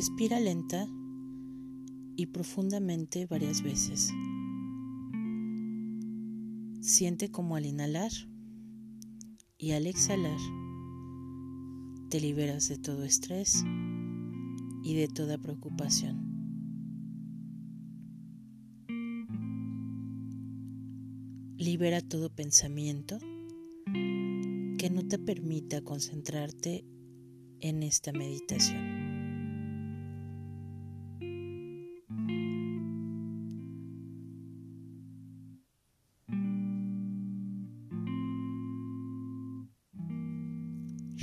Respira lenta y profundamente varias veces. Siente como al inhalar y al exhalar te liberas de todo estrés y de toda preocupación. Libera todo pensamiento que no te permita concentrarte en esta meditación.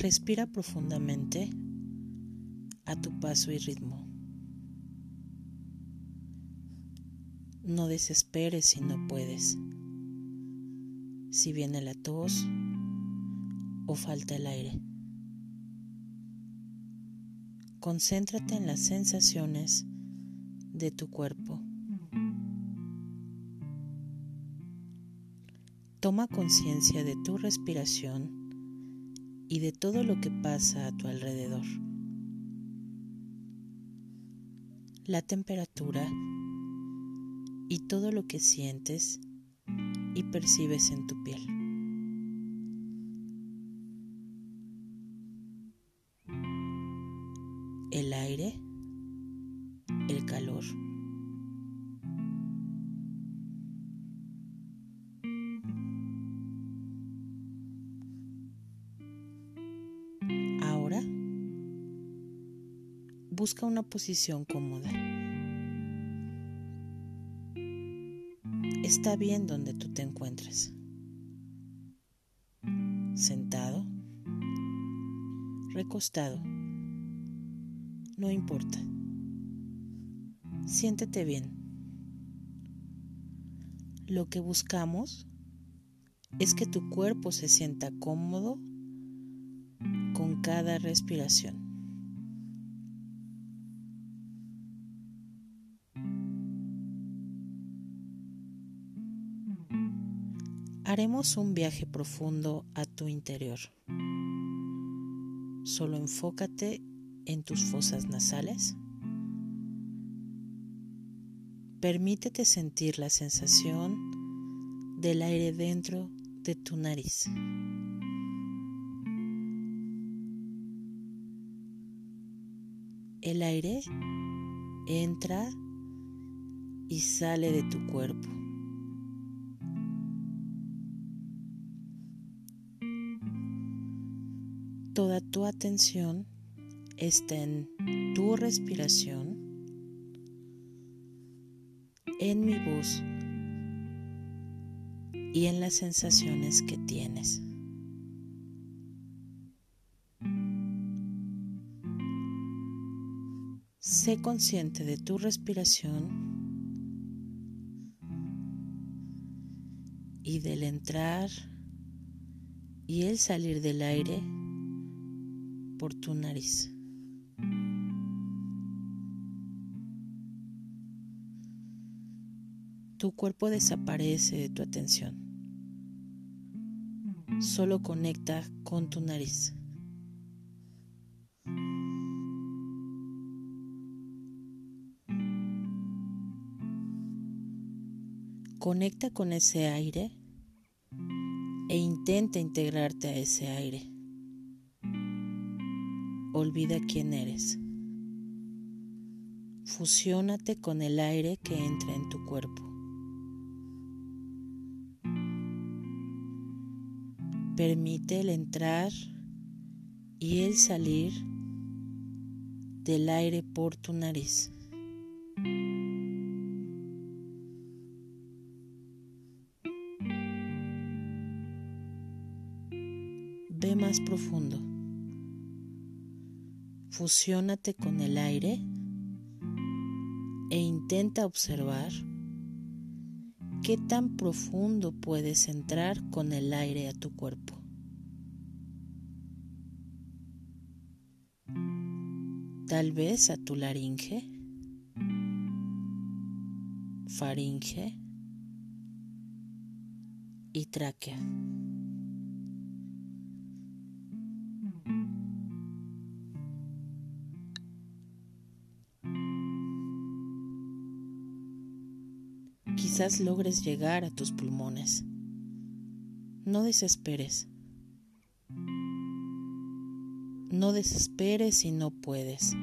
Respira profundamente a tu paso y ritmo. No desesperes si no puedes. Si viene la tos o falta el aire. Concéntrate en las sensaciones de tu cuerpo. Toma conciencia de tu respiración y de todo lo que pasa a tu alrededor. La temperatura y todo lo que sientes y percibes en tu piel. El aire, Busca una posición cómoda. Está bien donde tú te encuentres. Sentado. Recostado. No importa. Siéntete bien. Lo que buscamos es que tu cuerpo se sienta cómodo con cada respiración. Haremos un viaje profundo a tu interior. Solo enfócate en tus fosas nasales. Permítete sentir la sensación del aire dentro de tu nariz. El aire entra y sale de tu cuerpo. Tu atención está en tu respiración, en mi voz y en las sensaciones que tienes. Sé consciente de tu respiración y del entrar y el salir del aire por tu nariz. Tu cuerpo desaparece de tu atención. Solo conecta con tu nariz. Conecta con ese aire e intenta integrarte a ese aire olvida quién eres. Fusiónate con el aire que entra en tu cuerpo. Permite el entrar y el salir del aire por tu nariz. Ve más profundo. Fusiónate con el aire e intenta observar qué tan profundo puedes entrar con el aire a tu cuerpo. Tal vez a tu laringe, faringe y tráquea. Quizás logres llegar a tus pulmones. No desesperes. No desesperes si no puedes.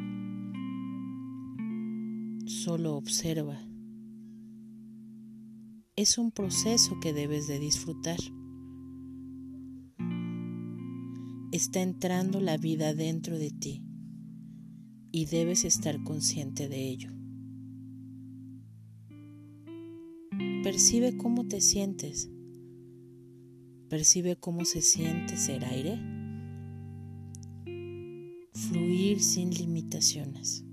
Solo observa. Es un proceso que debes de disfrutar. Está entrando la vida dentro de ti y debes estar consciente de ello. Percibe cómo te sientes. Percibe cómo se siente ser aire. Fluir sin limitaciones.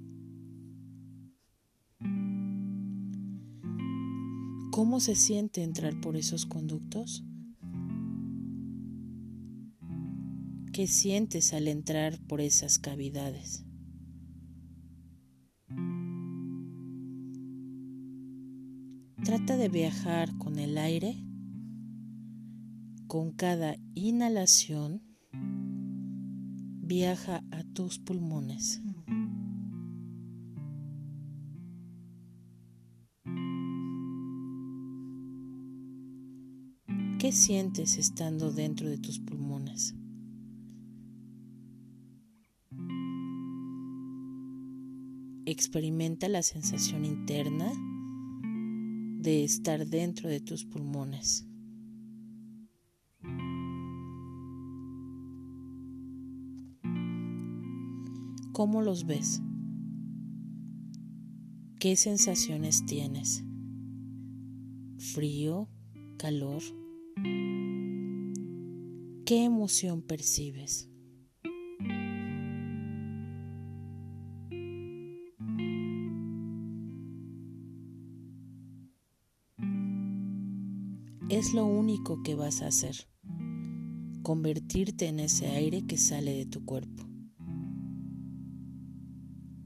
¿Cómo se siente entrar por esos conductos? ¿Qué sientes al entrar por esas cavidades? Trata de viajar con el aire. Con cada inhalación, viaja a tus pulmones. ¿Qué sientes estando dentro de tus pulmones? Experimenta la sensación interna de estar dentro de tus pulmones. ¿Cómo los ves? ¿Qué sensaciones tienes? ¿Frío? ¿Calor? ¿Qué emoción percibes? Es lo único que vas a hacer, convertirte en ese aire que sale de tu cuerpo.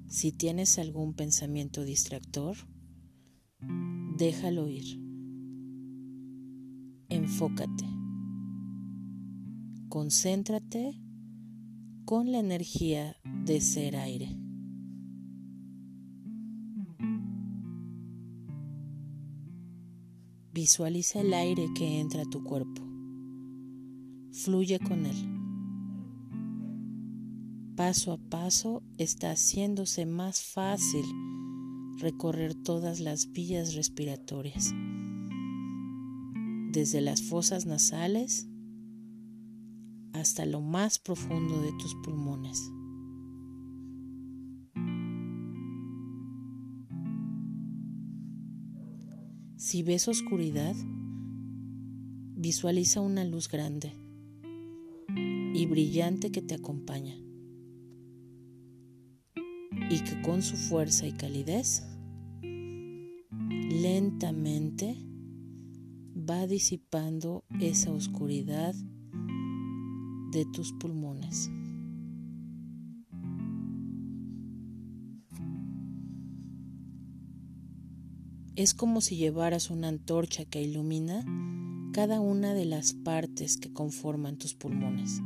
Si tienes algún pensamiento distractor, déjalo ir. Enfócate. Concéntrate con la energía de ser aire. Visualiza el aire que entra a tu cuerpo. Fluye con él. Paso a paso está haciéndose más fácil recorrer todas las vías respiratorias, desde las fosas nasales hasta lo más profundo de tus pulmones. Si ves oscuridad, visualiza una luz grande y brillante que te acompaña y que con su fuerza y calidez lentamente va disipando esa oscuridad de tus pulmones. Es como si llevaras una antorcha que ilumina cada una de las partes que conforman tus pulmones.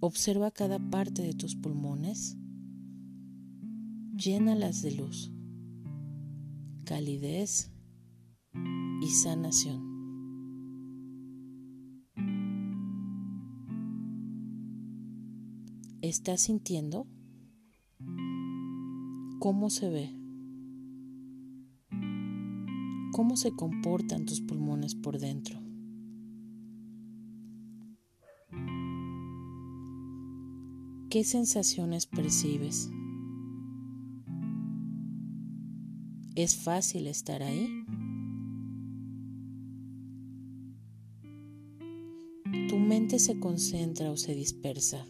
Observa cada parte de tus pulmones, llénalas de luz, calidez y sanación. ¿Estás sintiendo? ¿Cómo se ve? ¿Cómo se comportan tus pulmones por dentro? ¿Qué sensaciones percibes? ¿Es fácil estar ahí? ¿Tu mente se concentra o se dispersa?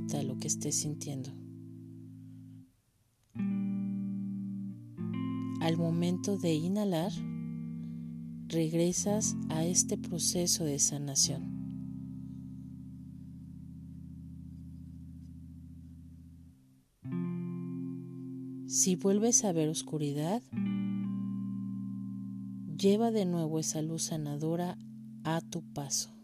Lo que estés sintiendo. Al momento de inhalar, regresas a este proceso de sanación. Si vuelves a ver oscuridad, lleva de nuevo esa luz sanadora a tu paso.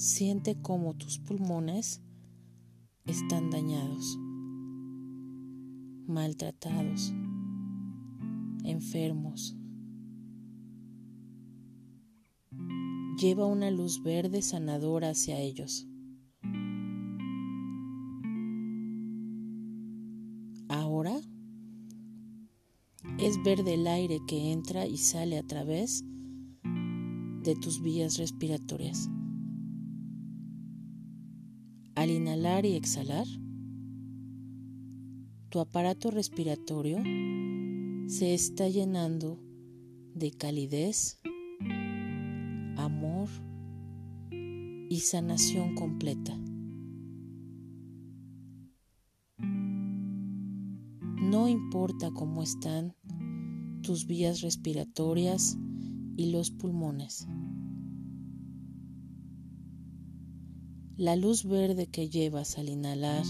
Siente cómo tus pulmones están dañados, maltratados, enfermos. Lleva una luz verde sanadora hacia ellos. Ahora es verde el aire que entra y sale a través de tus vías respiratorias. Al inhalar y exhalar, tu aparato respiratorio se está llenando de calidez, amor y sanación completa. No importa cómo están tus vías respiratorias y los pulmones. La luz verde que llevas al inhalar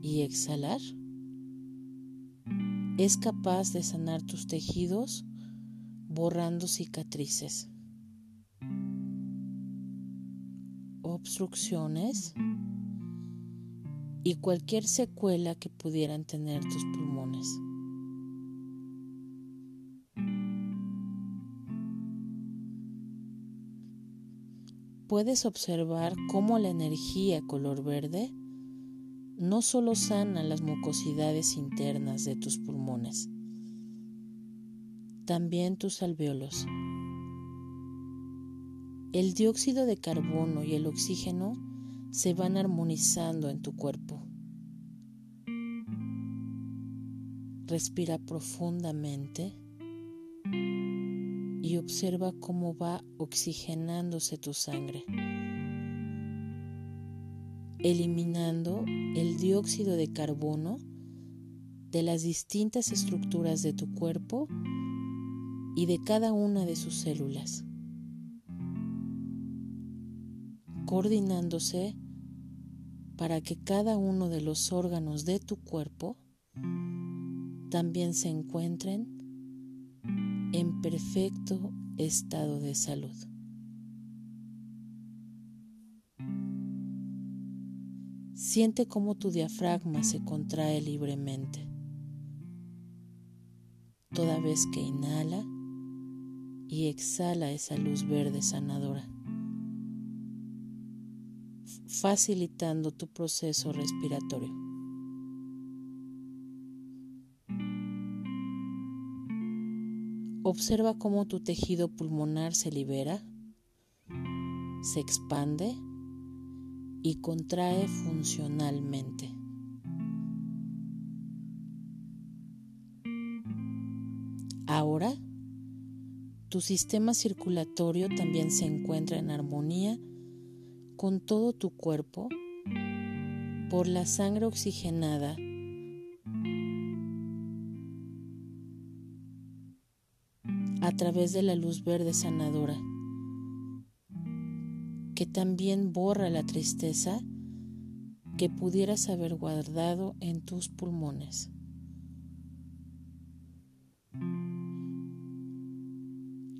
y exhalar es capaz de sanar tus tejidos borrando cicatrices, obstrucciones y cualquier secuela que pudieran tener tus pulmones. Puedes observar cómo la energía color verde no solo sana las mucosidades internas de tus pulmones, también tus alvéolos. El dióxido de carbono y el oxígeno se van armonizando en tu cuerpo. Respira profundamente observa cómo va oxigenándose tu sangre, eliminando el dióxido de carbono de las distintas estructuras de tu cuerpo y de cada una de sus células, coordinándose para que cada uno de los órganos de tu cuerpo también se encuentren en perfecto estado de salud. Siente cómo tu diafragma se contrae libremente toda vez que inhala y exhala esa luz verde sanadora, facilitando tu proceso respiratorio. Observa cómo tu tejido pulmonar se libera, se expande y contrae funcionalmente. Ahora, tu sistema circulatorio también se encuentra en armonía con todo tu cuerpo por la sangre oxigenada a través de la luz verde sanadora, que también borra la tristeza que pudieras haber guardado en tus pulmones.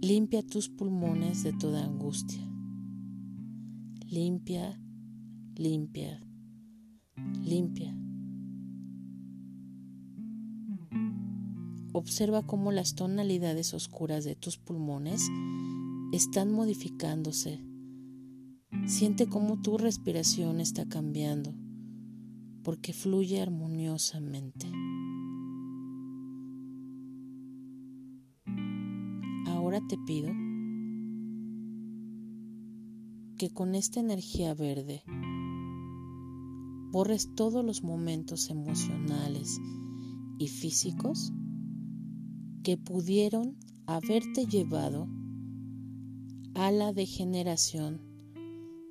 Limpia tus pulmones de toda angustia. Limpia, limpia, limpia. Observa cómo las tonalidades oscuras de tus pulmones están modificándose. Siente cómo tu respiración está cambiando porque fluye armoniosamente. Ahora te pido que con esta energía verde borres todos los momentos emocionales y físicos que pudieron haberte llevado a la degeneración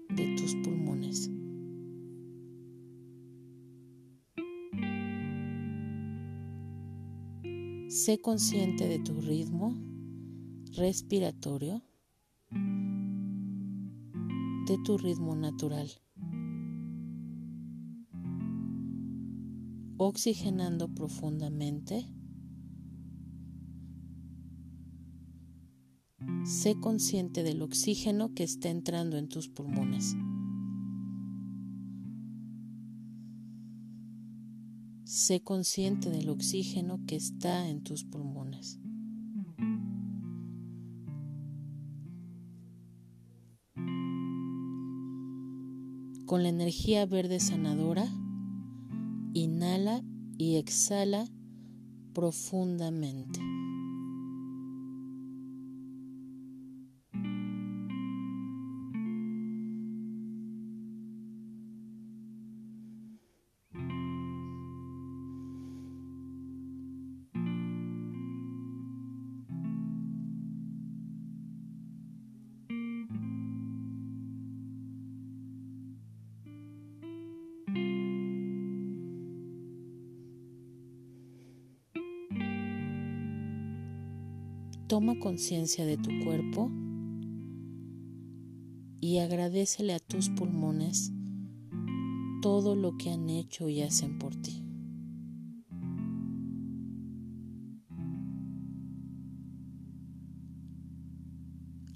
de tus pulmones. Sé consciente de tu ritmo respiratorio, de tu ritmo natural, oxigenando profundamente Sé consciente del oxígeno que está entrando en tus pulmones. Sé consciente del oxígeno que está en tus pulmones. Con la energía verde sanadora, inhala y exhala profundamente. Toma conciencia de tu cuerpo y agradecele a tus pulmones todo lo que han hecho y hacen por ti.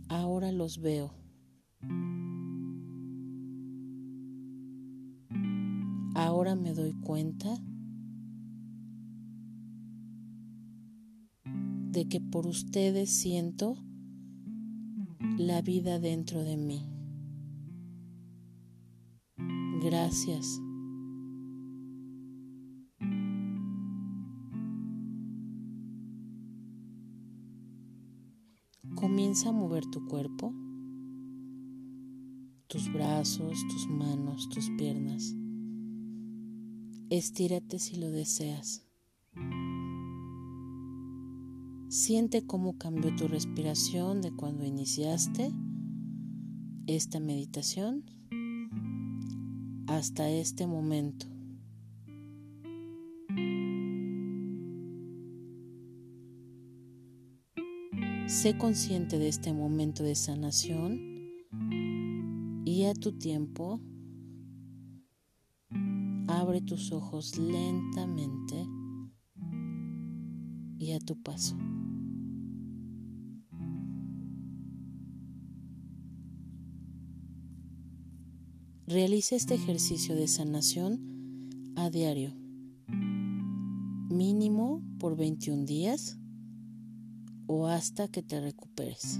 Ahora los veo. Ahora me doy cuenta de que por ustedes siento la vida dentro de mí. Gracias. Comienza a mover tu cuerpo, tus brazos, tus manos, tus piernas. Estírate si lo deseas. Siente cómo cambió tu respiración de cuando iniciaste esta meditación hasta este momento. Sé consciente de este momento de sanación y a tu tiempo abre tus ojos lentamente y a tu paso. Realiza este ejercicio de sanación a diario, mínimo por 21 días o hasta que te recuperes.